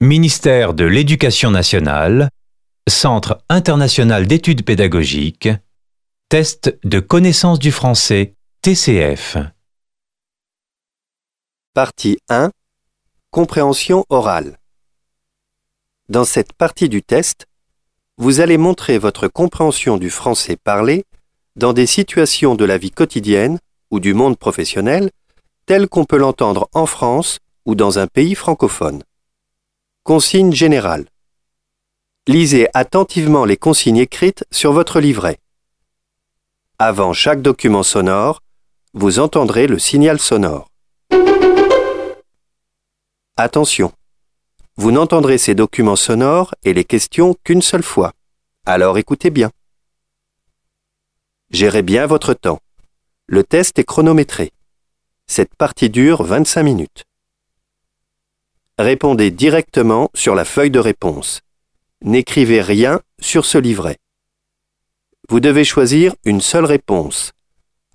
Ministère de l'Éducation nationale, Centre international d'études pédagogiques, Test de connaissance du français, TCF. Partie 1 Compréhension orale. Dans cette partie du test, vous allez montrer votre compréhension du français parlé dans des situations de la vie quotidienne ou du monde professionnel telles qu'on peut l'entendre en France ou dans un pays francophone. Consigne générale. Lisez attentivement les consignes écrites sur votre livret. Avant chaque document sonore, vous entendrez le signal sonore. Attention, vous n'entendrez ces documents sonores et les questions qu'une seule fois. Alors écoutez bien. Gérez bien votre temps. Le test est chronométré. Cette partie dure 25 minutes. Répondez directement sur la feuille de réponse. N'écrivez rien sur ce livret. Vous devez choisir une seule réponse.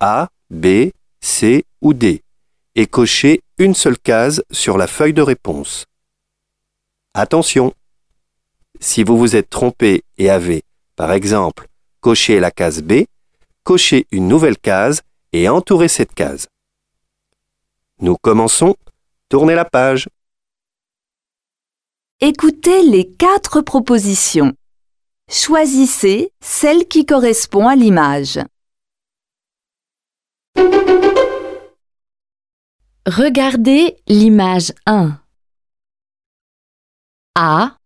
A, B, C ou D et cocher une seule case sur la feuille de réponse. Attention Si vous vous êtes trompé et avez, par exemple, coché la case B, cochez une nouvelle case et entourez cette case. Nous commençons. Tournez la page. Écoutez les quatre propositions. Choisissez celle qui correspond à l'image. Regardez l'image 1. A,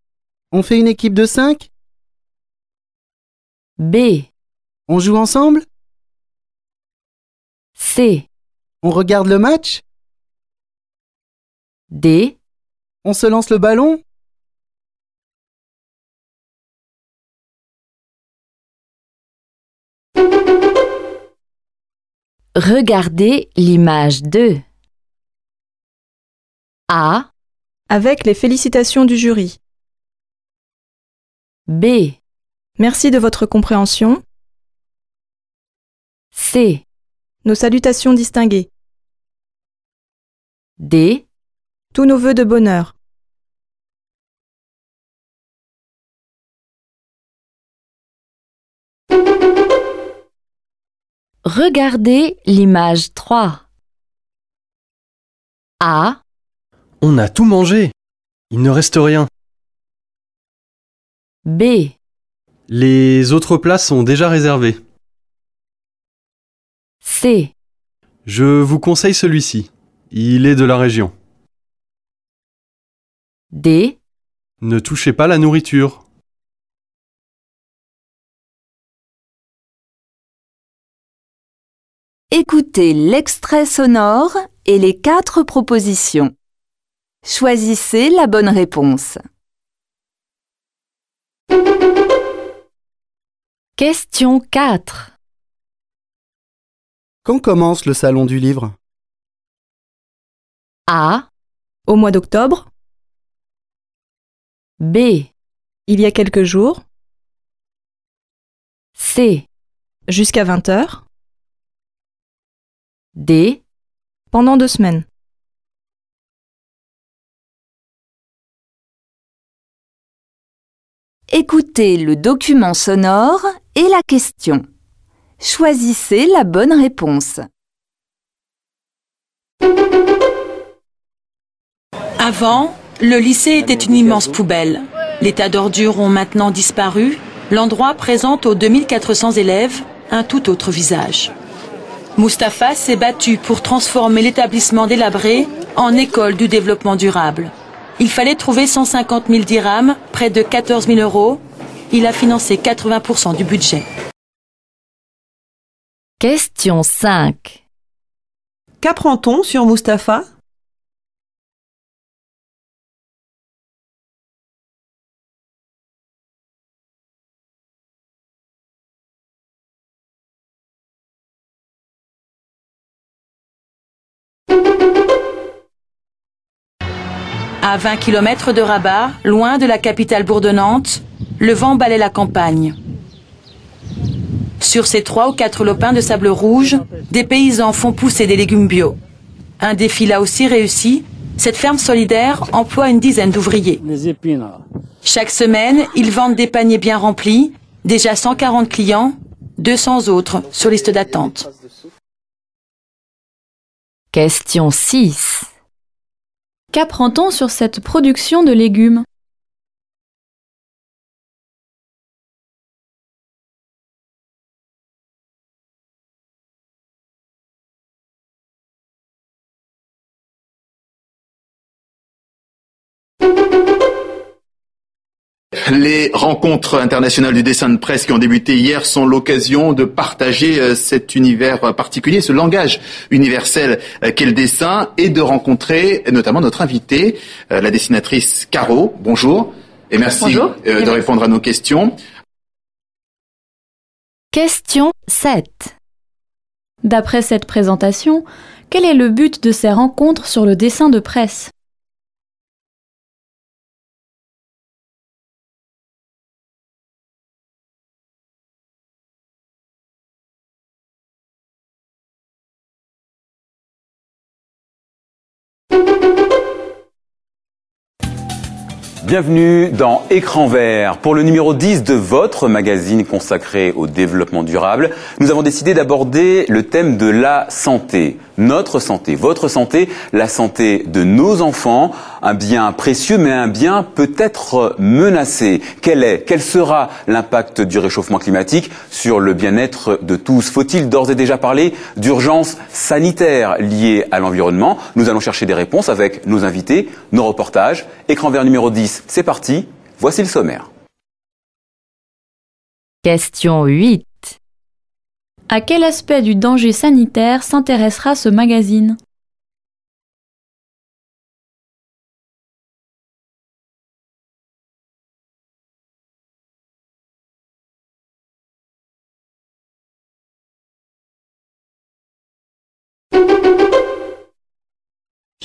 On fait une équipe de 5 B, On joue ensemble? C, On regarde le match? D, On se lance le ballon? Regardez l'image 2. A, Avec les félicitations du jury. B, Merci de votre compréhension. C, Nos salutations distinguées. D, Tous nos vœux de bonheur. Regardez l'image 3. A, On a tout mangé. Il ne reste rien. B, Les autres places sont déjà réservées. C, Je vous conseille celui-ci. Il est de la région. D, Ne touchez pas la nourriture. Écoutez l'extrait sonore et les quatre propositions. Choisissez la bonne réponse. Question 4. Quand commence le salon du livre? A, Au mois d'octobre, B, il y a quelques jours, C, jusqu'à 20 heures, D, pendant deux semaines. Écoutez le document sonore et la question. Choisissez la bonne réponse. Avant, le lycée était une immense poubelle. Les tas d'ordures ont maintenant disparu. L'endroit présente aux 2400 élèves un tout autre visage. Mustapha s'est battu pour transformer l'établissement délabré en école du développement durable. Il fallait trouver 150 000 dirhams, près de 14 000 euros. Il a financé 80% du budget. Question 5. Qu'apprend-on sur Mustapha? À 20 km de Rabat, loin de la capitale bourdonnante, le vent balait la campagne. Sur ces trois ou quatre lopins de sable rouge, des paysans font pousser des légumes bio. Un défi là aussi réussi, Cette ferme solidaire emploie une dizaine d'ouvriers. Chaque semaine, ils vendent des paniers bien remplis, déjà 140 clients, 200 autres sur liste d'attente. Question 6. Qu'apprend-on sur cette production de légumes? Les rencontres internationales du dessin de presse qui ont débuté hier sont l'occasion de partager euh, cet univers particulier, ce langage universel euh, qu'est le dessin, et de rencontrer notamment notre invitée, euh, la dessinatrice Caro. Bonjour, et merci Bonjour. euh, de répondre à nos questions. Question 7. D'après cette présentation, quel est le but de ces rencontres sur le dessin de presse? Bienvenue dans Écran vert. Pour le numéro 10 de votre magazine consacré au développement durable, nous avons décidé d'aborder le thème de la santé. Notre santé, votre santé, la santé de nos enfants, un bien précieux mais un bien peut-être menacé. Quel est, quel sera l'impact du réchauffement climatique sur le bien-être de tous? Faut-il d'ores et déjà parler d'urgence sanitaire liée à l'environnement? Nous allons chercher des réponses avec nos invités, nos reportages. Écran vert numéro 10, c'est parti. Voici le sommaire. Question 8. À quel aspect du danger sanitaire s'intéressera ce magazine?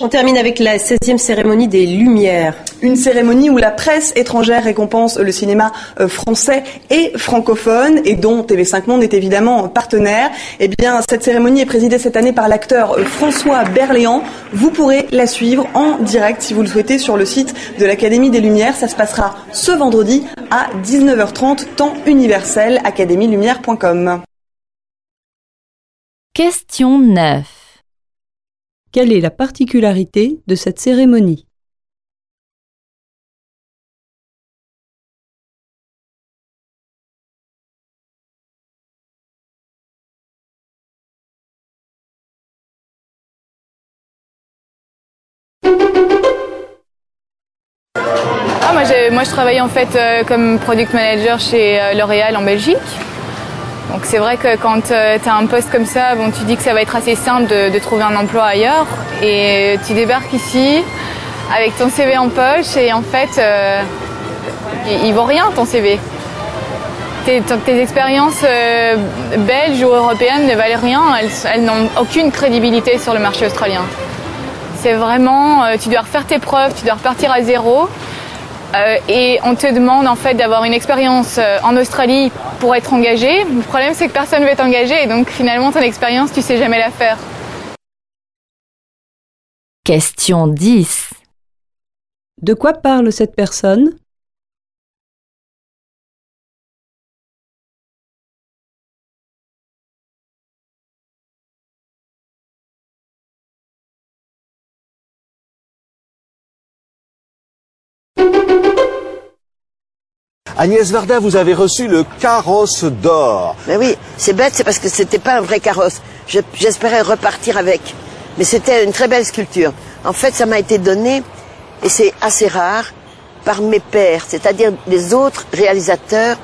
On termine avec la 16e cérémonie des Lumières. Une cérémonie où la presse étrangère récompense le cinéma euh, français et francophone et dont TV5 Monde est évidemment partenaire. Eh bien, cette cérémonie est présidée cette année par l'acteur euh, François Berléand. Vous pourrez la suivre en direct si vous le souhaitez sur le site de l'Académie des Lumières. Ça se passera ce vendredi à 19h30, temps universel, académielumière.com. Question 9. Quelle est la particularité de cette cérémonie? Ah, moi, je travaille en fait euh, comme product manager chez euh, L'Oréal en Belgique. Donc c'est vrai que quand tu as un poste comme ça, bon, tu dis que ça va être assez simple de, trouver un emploi ailleurs. Et tu débarques ici avec ton CV en poche et en fait, euh, il, vaut rien ton CV. Tes, tes expériences euh, belges ou européennes ne valent rien, elles, elles n'ont aucune crédibilité sur le marché australien. C'est vraiment, euh, tu dois refaire tes preuves, tu dois repartir à zéro. Euh, et on te demande en fait d'avoir une expérience euh, en Australie pour être engagé. Le problème c'est que personne ne veut t'engager et donc finalement ton expérience tu sais jamais la faire. Question 10. De quoi parle cette personne? Agnès Varda, vous avez reçu le carrosse d'or. Mais oui, c'est bête, c'est parce que c'était pas un vrai carrosse. Je- J'espérais repartir avec. Mais c'était une très belle sculpture. En fait, ça m'a été donné, et c'est assez rare, par mes pairs, c'est-à-dire les autres réalisateurs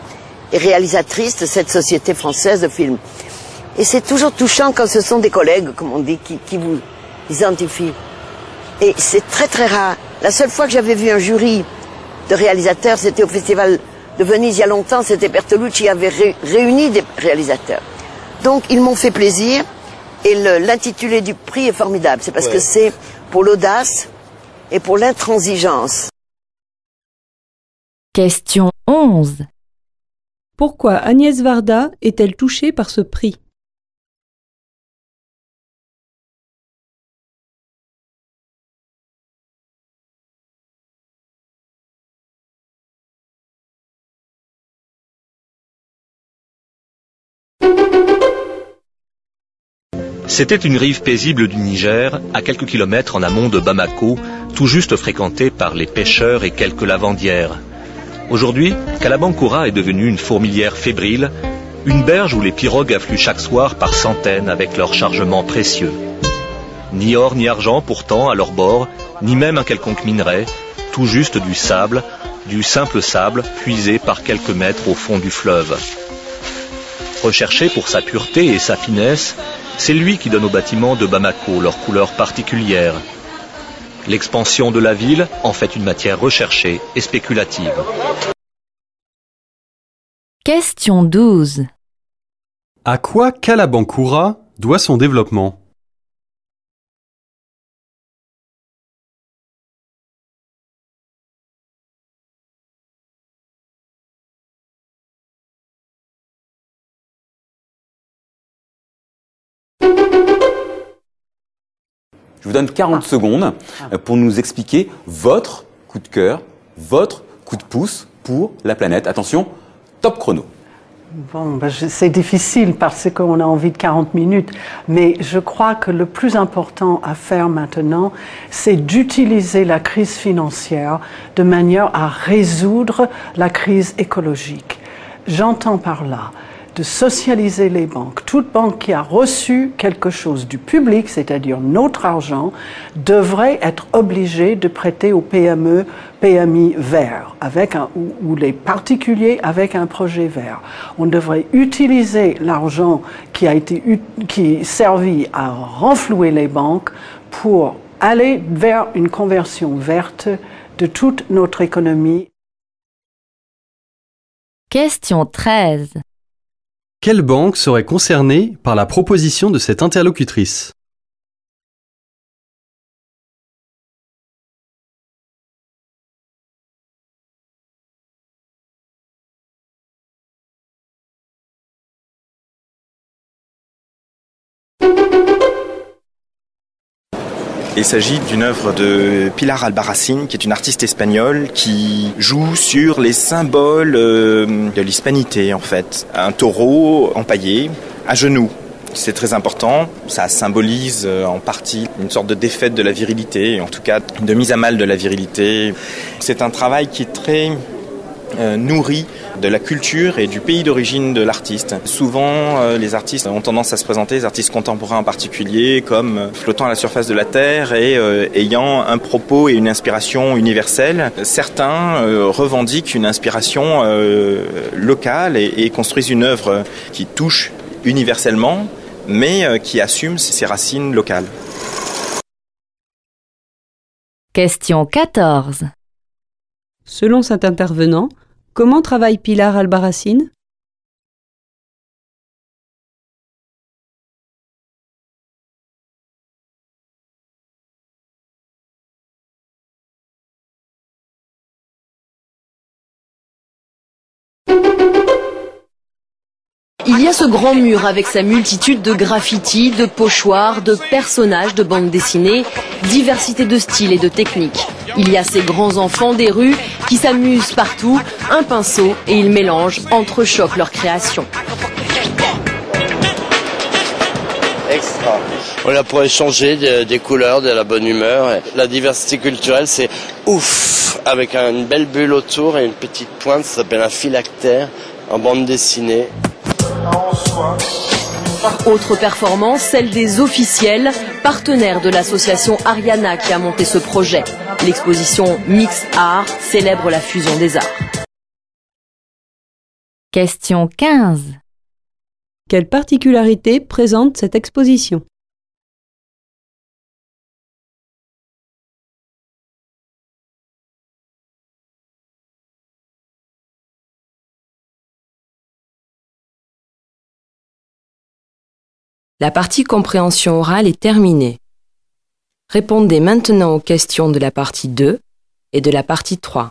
et réalisatrices de cette société française de films. Et c'est toujours touchant quand ce sont des collègues, comme on dit, qui vous identifient. Et c'est très très rare. La seule fois que j'avais vu un jury de réalisateurs, c'était au Festival de Venise il y a longtemps, c'était Bertolucci qui avait ré- réuni des réalisateurs. Donc ils m'ont fait plaisir et l'intitulé du prix est formidable. C'est parce Ouais. que c'est pour l'audace et pour l'intransigeance. Question 11. Pourquoi Agnès Varda est-elle touchée par ce prix? C'était une rive paisible du Niger, à quelques kilomètres en amont de Bamako, tout juste fréquentée par les pêcheurs et quelques lavandières. Aujourd'hui, Kalabankoura est devenue une fourmilière fébrile, une berge où les pirogues affluent chaque soir par centaines avec leurs chargements précieux. Ni or ni argent pourtant à leur bord, ni même un quelconque minerai, tout juste du sable, du simple sable puisé par quelques mètres au fond du fleuve. Recherché pour sa pureté et sa finesse, c'est lui qui donne aux bâtiments de Bamako leur couleur particulière. L'expansion de la ville en fait une matière recherchée et spéculative. Question 12. À quoi Kalabankoura doit son développement? Je vous donne 40 secondes euh, pour nous expliquer votre coup de cœur, votre coup de pouce pour la planète. Attention, top chrono. Bon, ben, c'est difficile parce qu'on a envie de 40 minutes, mais je crois que le plus important à faire maintenant, c'est d'utiliser la crise financière de manière à résoudre la crise écologique. J'entends par là de socialiser les banques. Toute banque qui a reçu quelque chose du public, c'est-à-dire notre argent, devrait être obligée de prêter aux PME, PMI verts, avec un, ou, ou les particuliers avec un projet vert. On devrait utiliser l'argent qui a été qui servi à renflouer les banques pour aller vers une conversion verte de toute notre économie. Question 13. Quelle banque serait concernée par la proposition de cette interlocutrice? Il s'agit d'une œuvre de Pilar Albarracin, qui est une artiste espagnole qui joue sur les symboles euh, de l'hispanité en fait. Un taureau empaillé, à genoux. C'est très important, ça symbolise euh, en partie une sorte de défaite de la virilité, en tout cas de mise à mal de la virilité. C'est un travail qui est très euh, nourri de la culture et du pays d'origine de l'artiste. Souvent, euh, les artistes ont tendance à se présenter, les artistes contemporains en particulier, comme euh, flottant à la surface de la Terre et euh, ayant un propos et une inspiration universelle. Certains euh, revendiquent une inspiration euh, locale et, et construisent une œuvre qui touche universellement, mais euh, qui assume ses racines locales. Question 14. Selon cet intervenant, comment travaille Pilar Albarracin Il y a ce grand mur avec sa multitude de graffitis, de pochoirs, de personnages de bandes dessinées, diversité de styles et de techniques. Il y a ces grands enfants des rues qui s'amusent partout, un pinceau et ils mélangent, entrechoquent leur création. Extra. On a pour échanger de- des couleurs, de la bonne humeur. La diversité culturelle, c'est ouf, avec un- une belle bulle autour et une petite pointe, ça s'appelle un phylactère en bande dessinée. Autre performance, celle des officiels, partenaires de l'association Ariana qui a monté ce projet. L'exposition Mix Art célèbre la fusion des arts. Question 15. Quelle particularité présente cette exposition? La partie compréhension orale est terminée. Répondez maintenant aux questions de la partie 2 et de la partie 3.